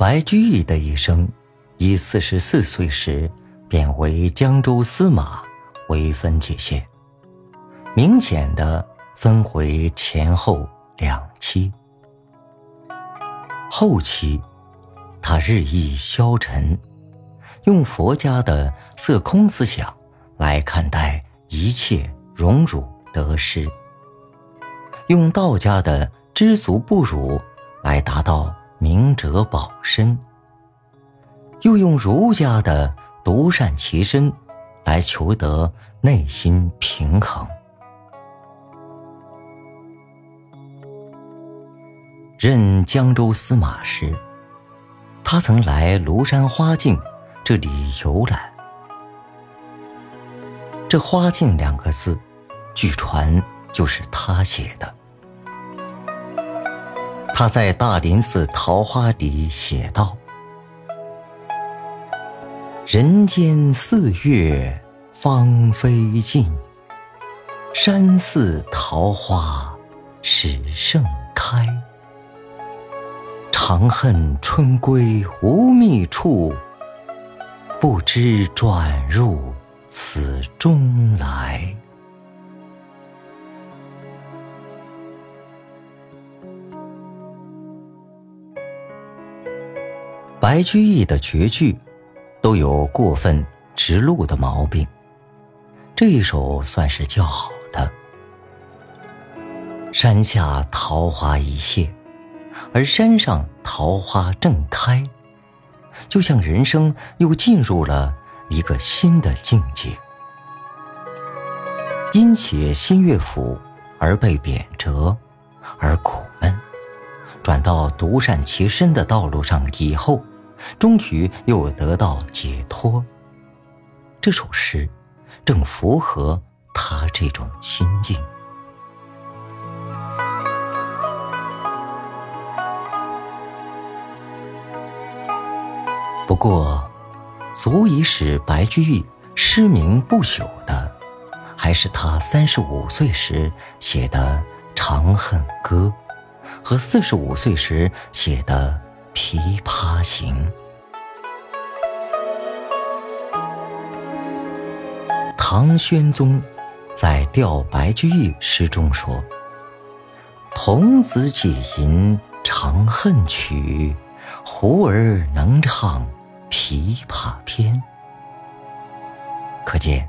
白居易的一生，以四十四岁时贬为江州司马为分界线，明显的分为前后两期。后期，他日益消沉，用佛家的色空思想来看待一切荣辱得失，用道家的知足不辱来达到明哲保身，又用儒家的独善其身来求得内心平衡。任江州司马时，他曾来庐山花径这里游览。这“花径”两个字，据传就是他写的。他在大林寺桃花里写道：“人间四月芳菲尽，山寺桃花始盛开。”长恨春归无觅处，不知转入此中来。白居易的绝句都有过分直露的毛病，这一首算是较好的。山下桃花已谢。而山上桃花正开，就像人生又进入了一个新的境界。因写新乐府而被贬谪，而苦闷，转到独善其身的道路上以后，终于又得到解脱。这首诗正符合他这种心境。不过，足以使白居易失名不朽的，还是他三十五岁时写的《长恨歌》和四十五岁时写的《琵琶行》。唐玄宗在调白居易诗中说：“童子解吟长恨曲，胡儿能唱。”琵琶篇，可见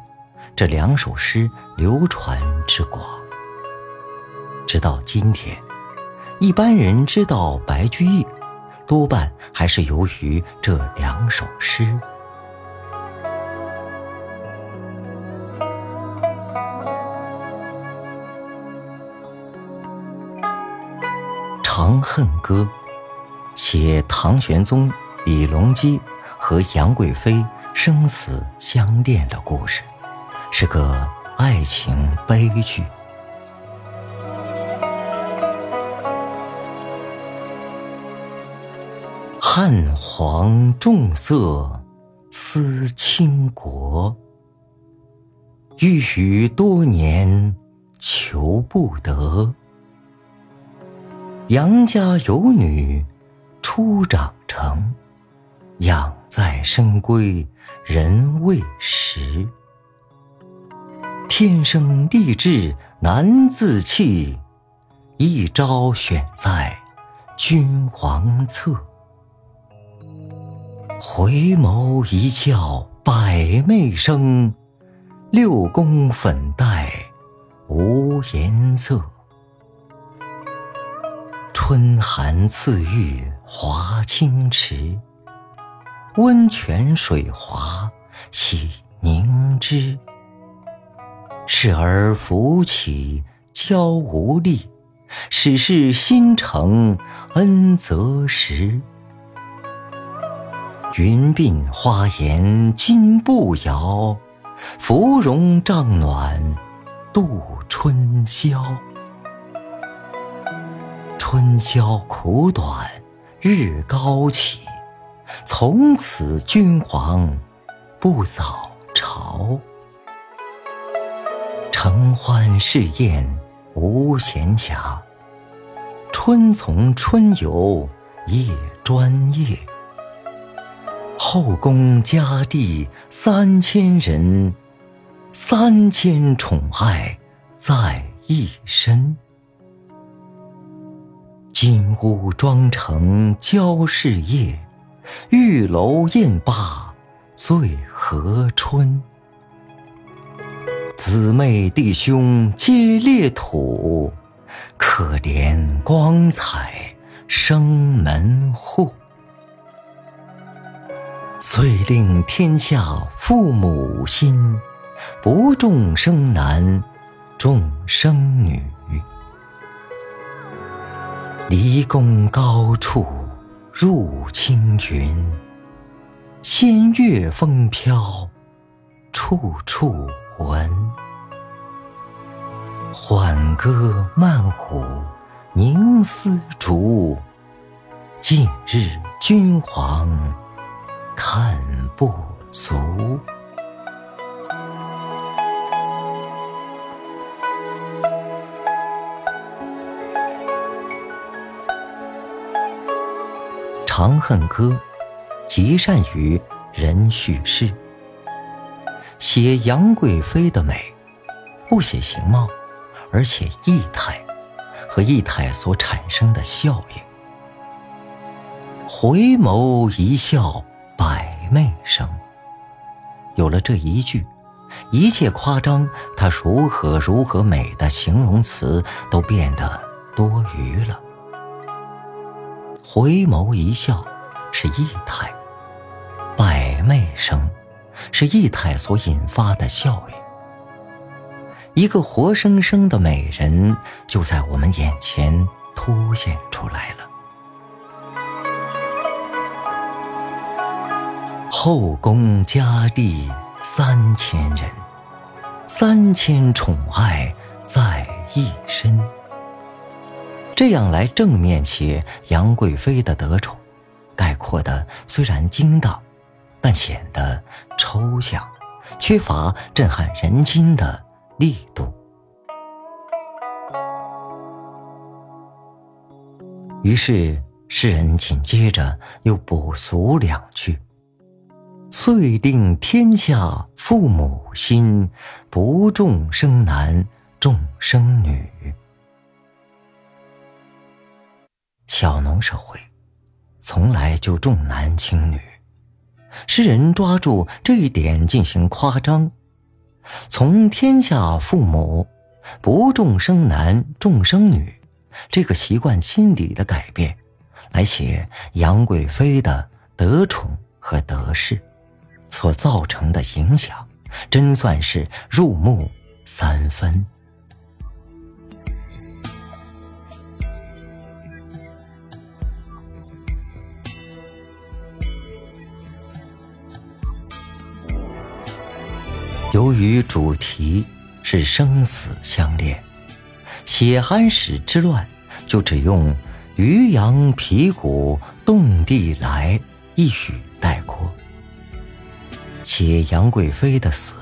这两首诗流传之广。直到今天，一般人知道白居易，多半还是由于这两首诗。《长恨歌》写唐玄宗李隆基。和杨贵妃生死相恋的故事，是个爱情悲剧。汉皇重色思倾国，欲语多年求不得。杨家有女初长成，养。在深闺人未识，天生丽质难自弃，一朝选在君王侧。回眸一笑百媚生，六宫粉黛无颜色。春寒赐浴华清池。温泉水滑洗凝脂，侍儿扶起娇无力，始是新承恩泽时。云鬓花颜金步摇，芙蓉帐暖度春宵。春宵苦短日高起。从此君王不早朝，承欢侍宴无闲暇。春从春游夜专夜，后宫佳丽三千人，三千宠爱在一身。金屋妆成娇侍夜，玉楼宴罢醉和春。姊妹弟兄皆列土，可怜光彩生门户。遂令天下父母心，不重生男，重生女。离宫高处入青云，仙乐风飘，处处闻。缓歌慢舞凝丝竹，近日君皇。看不足。《长恨歌》极善于人叙事，写杨贵妃的美，不写形貌，而写意态和意态所产生的效应。回眸一笑。媚声。有了这一句，一切夸张她如何如何美的形容词都变得多余了。回眸一笑是意态，百媚生是意态所引发的效应。一个活生生的美人就在我们眼前凸显出来了。后宫佳丽三千人，三千宠爱在一身。这样来正面写杨贵妃的得宠，概括的虽然精当，但显得抽象，缺乏震撼人心的力度。于是诗人紧接着又补足两句。遂令天下父母心，不重生男，重生女。小农社会，从来就重男轻女。诗人抓住这一点进行夸张，从天下父母不重生男，重生女这个习惯心理的改变，来写杨贵妃的得宠和得势。所造成的影响，真算是入木三分。由于主题是生死相恋，写安史之乱就只用“渔阳鼙鼓动地来”一语带过。写杨贵妃的死，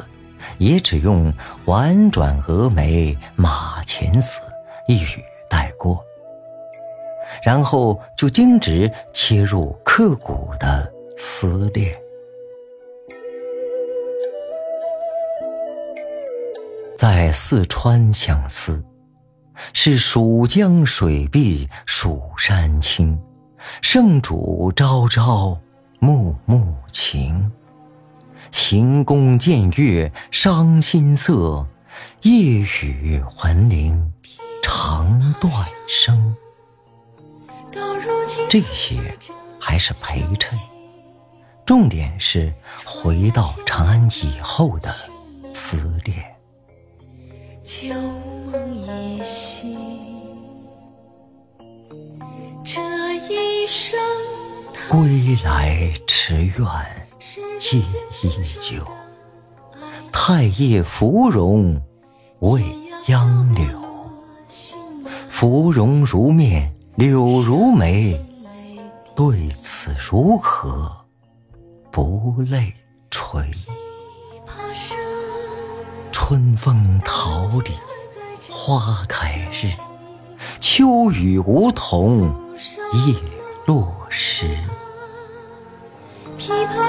也只用“婉转蛾眉马前死”一语带过，然后就径直切入刻骨的撕裂。在四川相思，是蜀江水碧蜀山青，圣主朝朝暮暮情。行宫见月伤心色，夜雨还铃肠断声。这些还是陪衬，重点是回到长安以后的思念。旧梦依稀，这一生归来池苑。记忆久，太液芙蓉未央柳。芙蓉如面，柳如眉，对此如何不泪垂？春风桃李花开日，秋雨梧桐叶落时。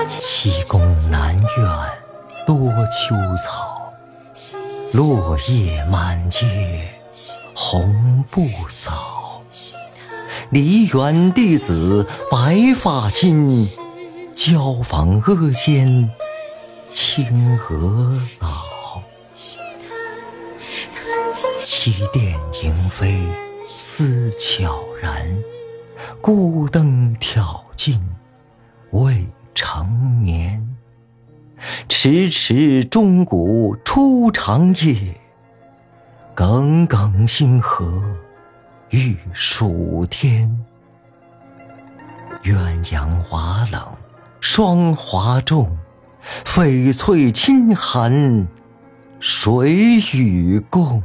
西宫南苑多秋草，落叶满阶红不扫。梨园弟子白发新，椒房阿监青娥老。西殿莺飞思悄然，孤灯挑尽未成眠。迟迟钟鼓初长夜，耿耿星河欲曙天。鸳鸯瓦冷霜华重，翡翠衾寒谁与共？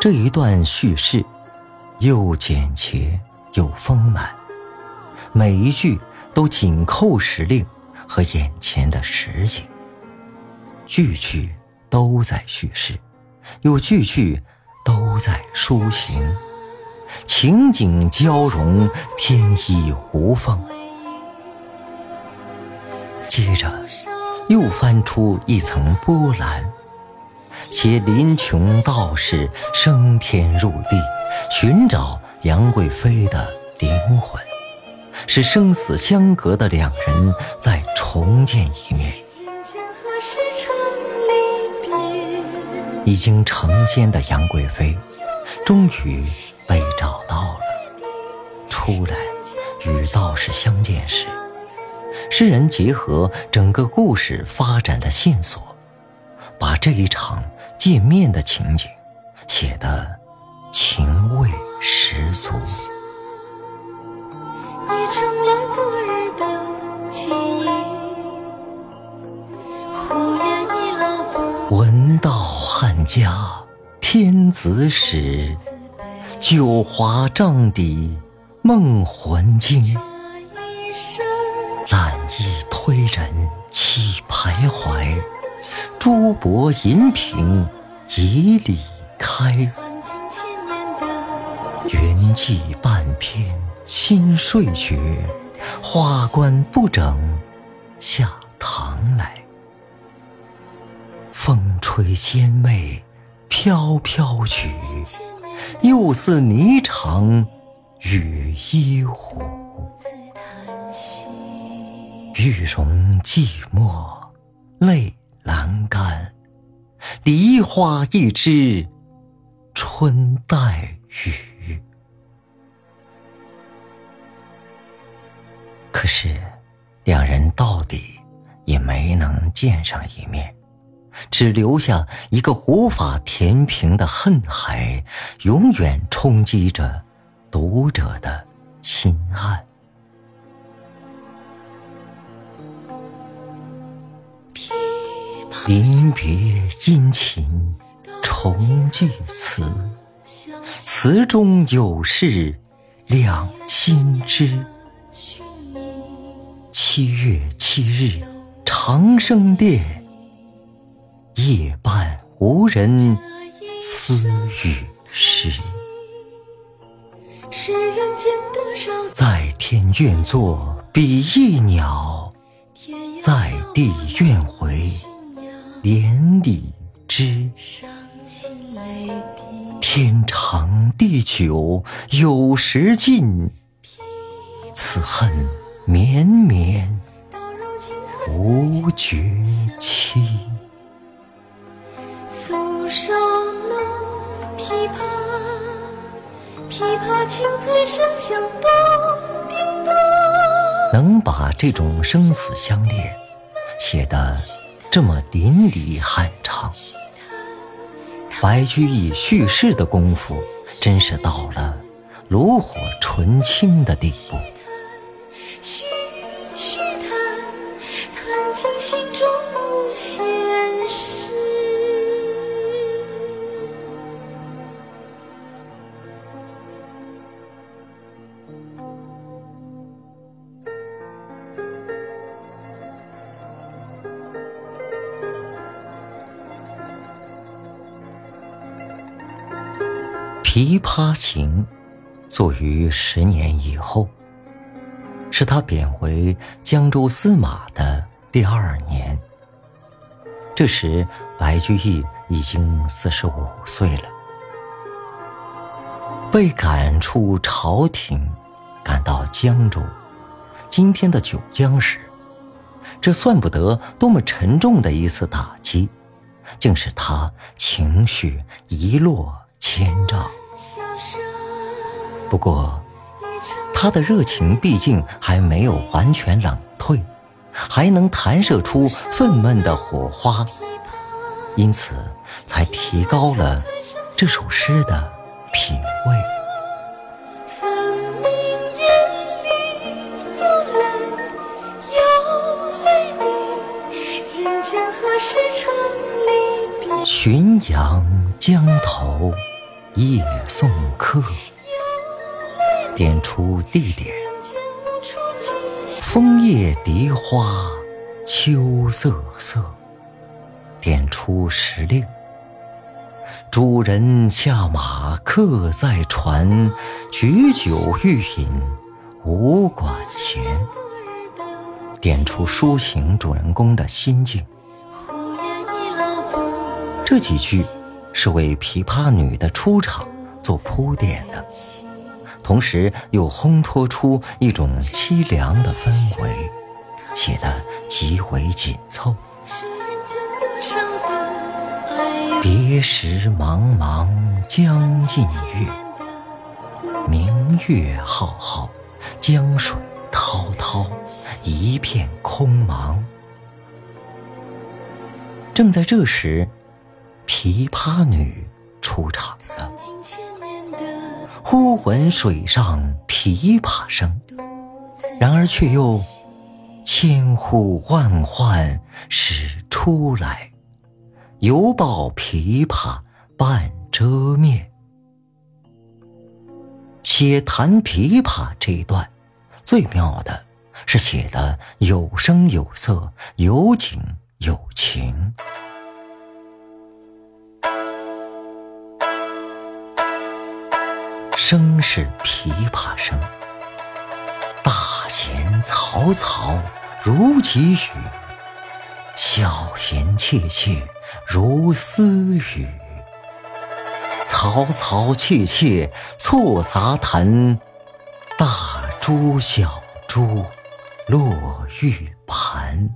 这一段叙事，又简洁又丰满，每一句都紧扣时令和眼前的实景，句句都在叙事，又句句都在抒情，情景交融，天衣无缝。接着，又翻出一层波澜。写林琼道士升天入地，寻找杨贵妃的灵魂，使生死相隔的两人再重见一面。已经成仙的杨贵妃，终于被找到了。出来与道士相见时，诗人结合整个故事发展的线索，把这一场。见面的情景写得情十足。闻道汉家天子使，九华帐底梦魂惊。懒意推人起徘徊。珠箔银屏已里开，云髻半偏新睡觉，花冠不整下堂来。风吹仙袂飘飘曲，又似霓裳羽衣舞。玉容寂寞泪。阑干，梨花一枝，春带雨。可是，两人到底也没能见上一面，只留下一个无法填平的恨海，永远冲击着读者的心岸。临别殷勤重寄词，词中有事两心知。七月七日长生殿，夜半无人私语时。在天愿作比翼鸟，在地愿回。连理枝，天长地久有时尽，此恨绵绵无绝期。素手弄琵琶，琵琶清脆声响动叮咚。能把这种生死相恋写得。这么淋漓酣畅，白居易叙事的功夫真是到了炉火纯青的地步。续续弹，弹尽心中无限事。琵琶行》作于十年以后，是他贬回江州司马的第二年。这时，白居易已经四十五岁了，被赶出朝廷，赶到江州（今天的九江市）。这算不得多么沉重的一次打击，竟使他情绪一落千丈。不过，他的热情毕竟还没有完全冷退，还能弹射出愤懑的火花，因此才提高了这首诗的品味。浔阳江头夜送客，点出地点。枫叶荻花秋瑟瑟，点出时令。主人下马客在船，举酒欲饮无管弦。点出抒情主人公的心境。这几句是为琵琶女的出场做铺垫的，同时又烘托出一种凄凉的氛围，写得极为紧凑。别时茫茫江浸月，明月浩浩，江水滔滔，一片空茫。正在这时。琵琶女出场，忽闻水上琵琶声，然而却又千呼万唤始出来，犹抱琵琶半遮面。写弹琵琶这一段，最妙的是写的有声有色，有景有情。声是琵琶声，大弦嘈嘈如急雨，小弦切切如私语。嘈嘈切切错杂弹，大珠小珠落玉盘。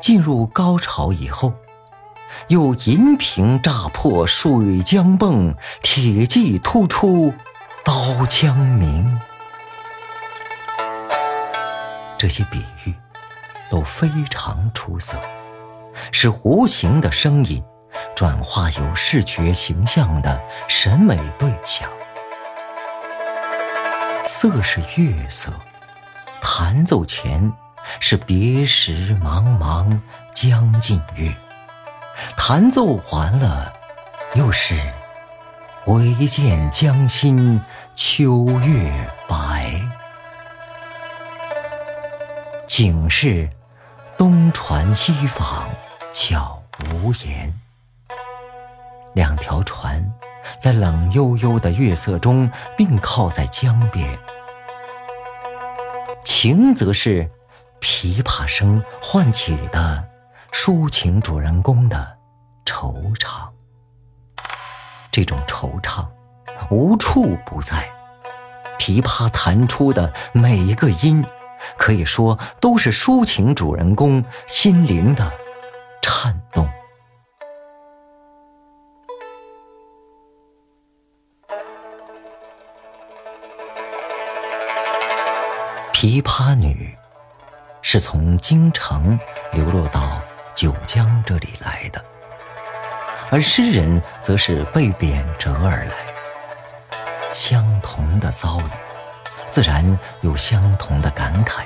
进入高潮以后。又银瓶乍破水浆迸，铁骑突出刀枪鸣。这些比喻都非常出色，使弧形的声音转化有视觉形象的审美对象。色是月色，弹奏前是别时茫茫江浸月。弹奏完了，又是唯见江心秋月白。景是东船西舫悄无言，两条船在冷悠悠的月色中并靠在江边。情则是琵琶声唤起的。抒情主人公的惆怅，这种惆怅无处不在。琵琶弹出的每一个音，可以说都是抒情主人公心灵的颤动。琵琶女是从京城流落到。九江这里来的，而诗人则是被贬谪而来。相同的遭遇，自然有相同的感慨。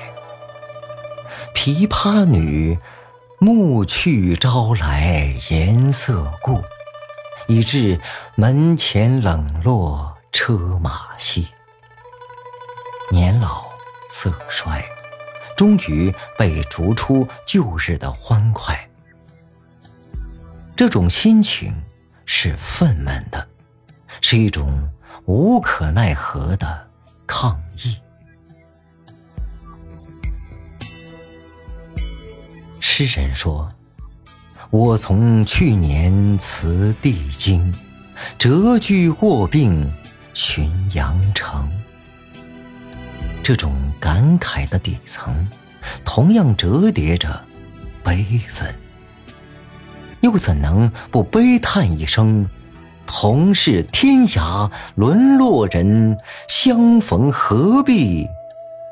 琵琶女，暮去朝来颜色故，以致门前冷落车马稀。年老色衰。终于被逐出旧日的欢快，这种心情是愤懑的，是一种无可奈何的抗议。诗人说：“我从去年辞帝京，谪居卧病浔阳城。”这种感慨的底层，同样折叠着悲愤。又怎能不悲叹一声：“同是天涯沦落人，相逢何必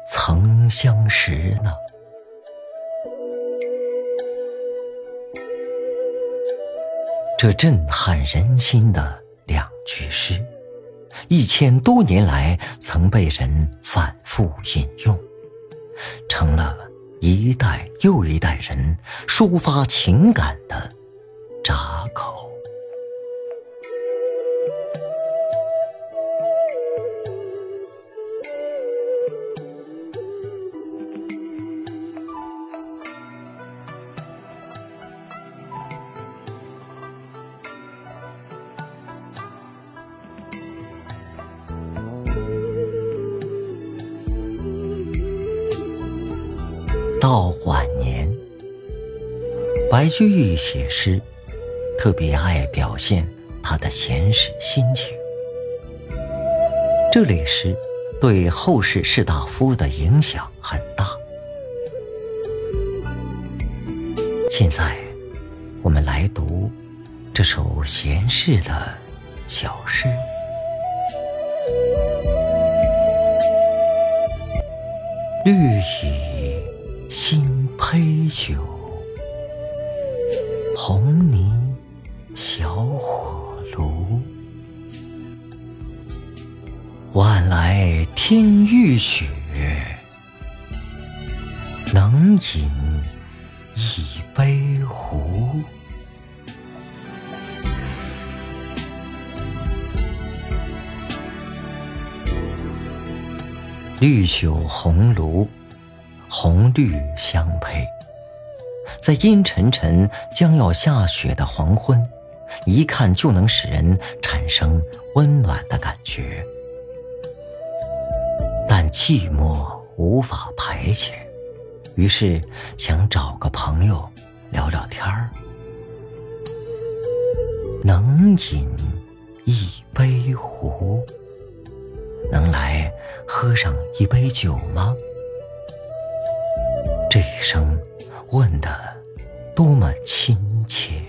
曾相识呢？”这震撼人心的两句诗，一千多年来曾被人反复引用，成了一代又一代人抒发情感的。闸口。白居易写诗。特别爱表现他的闲适心情，这类诗对后世士大夫的影响很大。现在，我们来读这首闲适的小诗：绿蚁新醅酒，红泥。小火炉，晚来天欲雪，能饮一杯壶。绿酒红炉，红绿相配，在阴沉沉将要下雪的黄昏。一看就能使人产生温暖的感觉，但寂寞无法排遣，于是想找个朋友聊聊天儿。能饮一杯壶，能来喝上一杯酒吗？这一生问的多么亲切。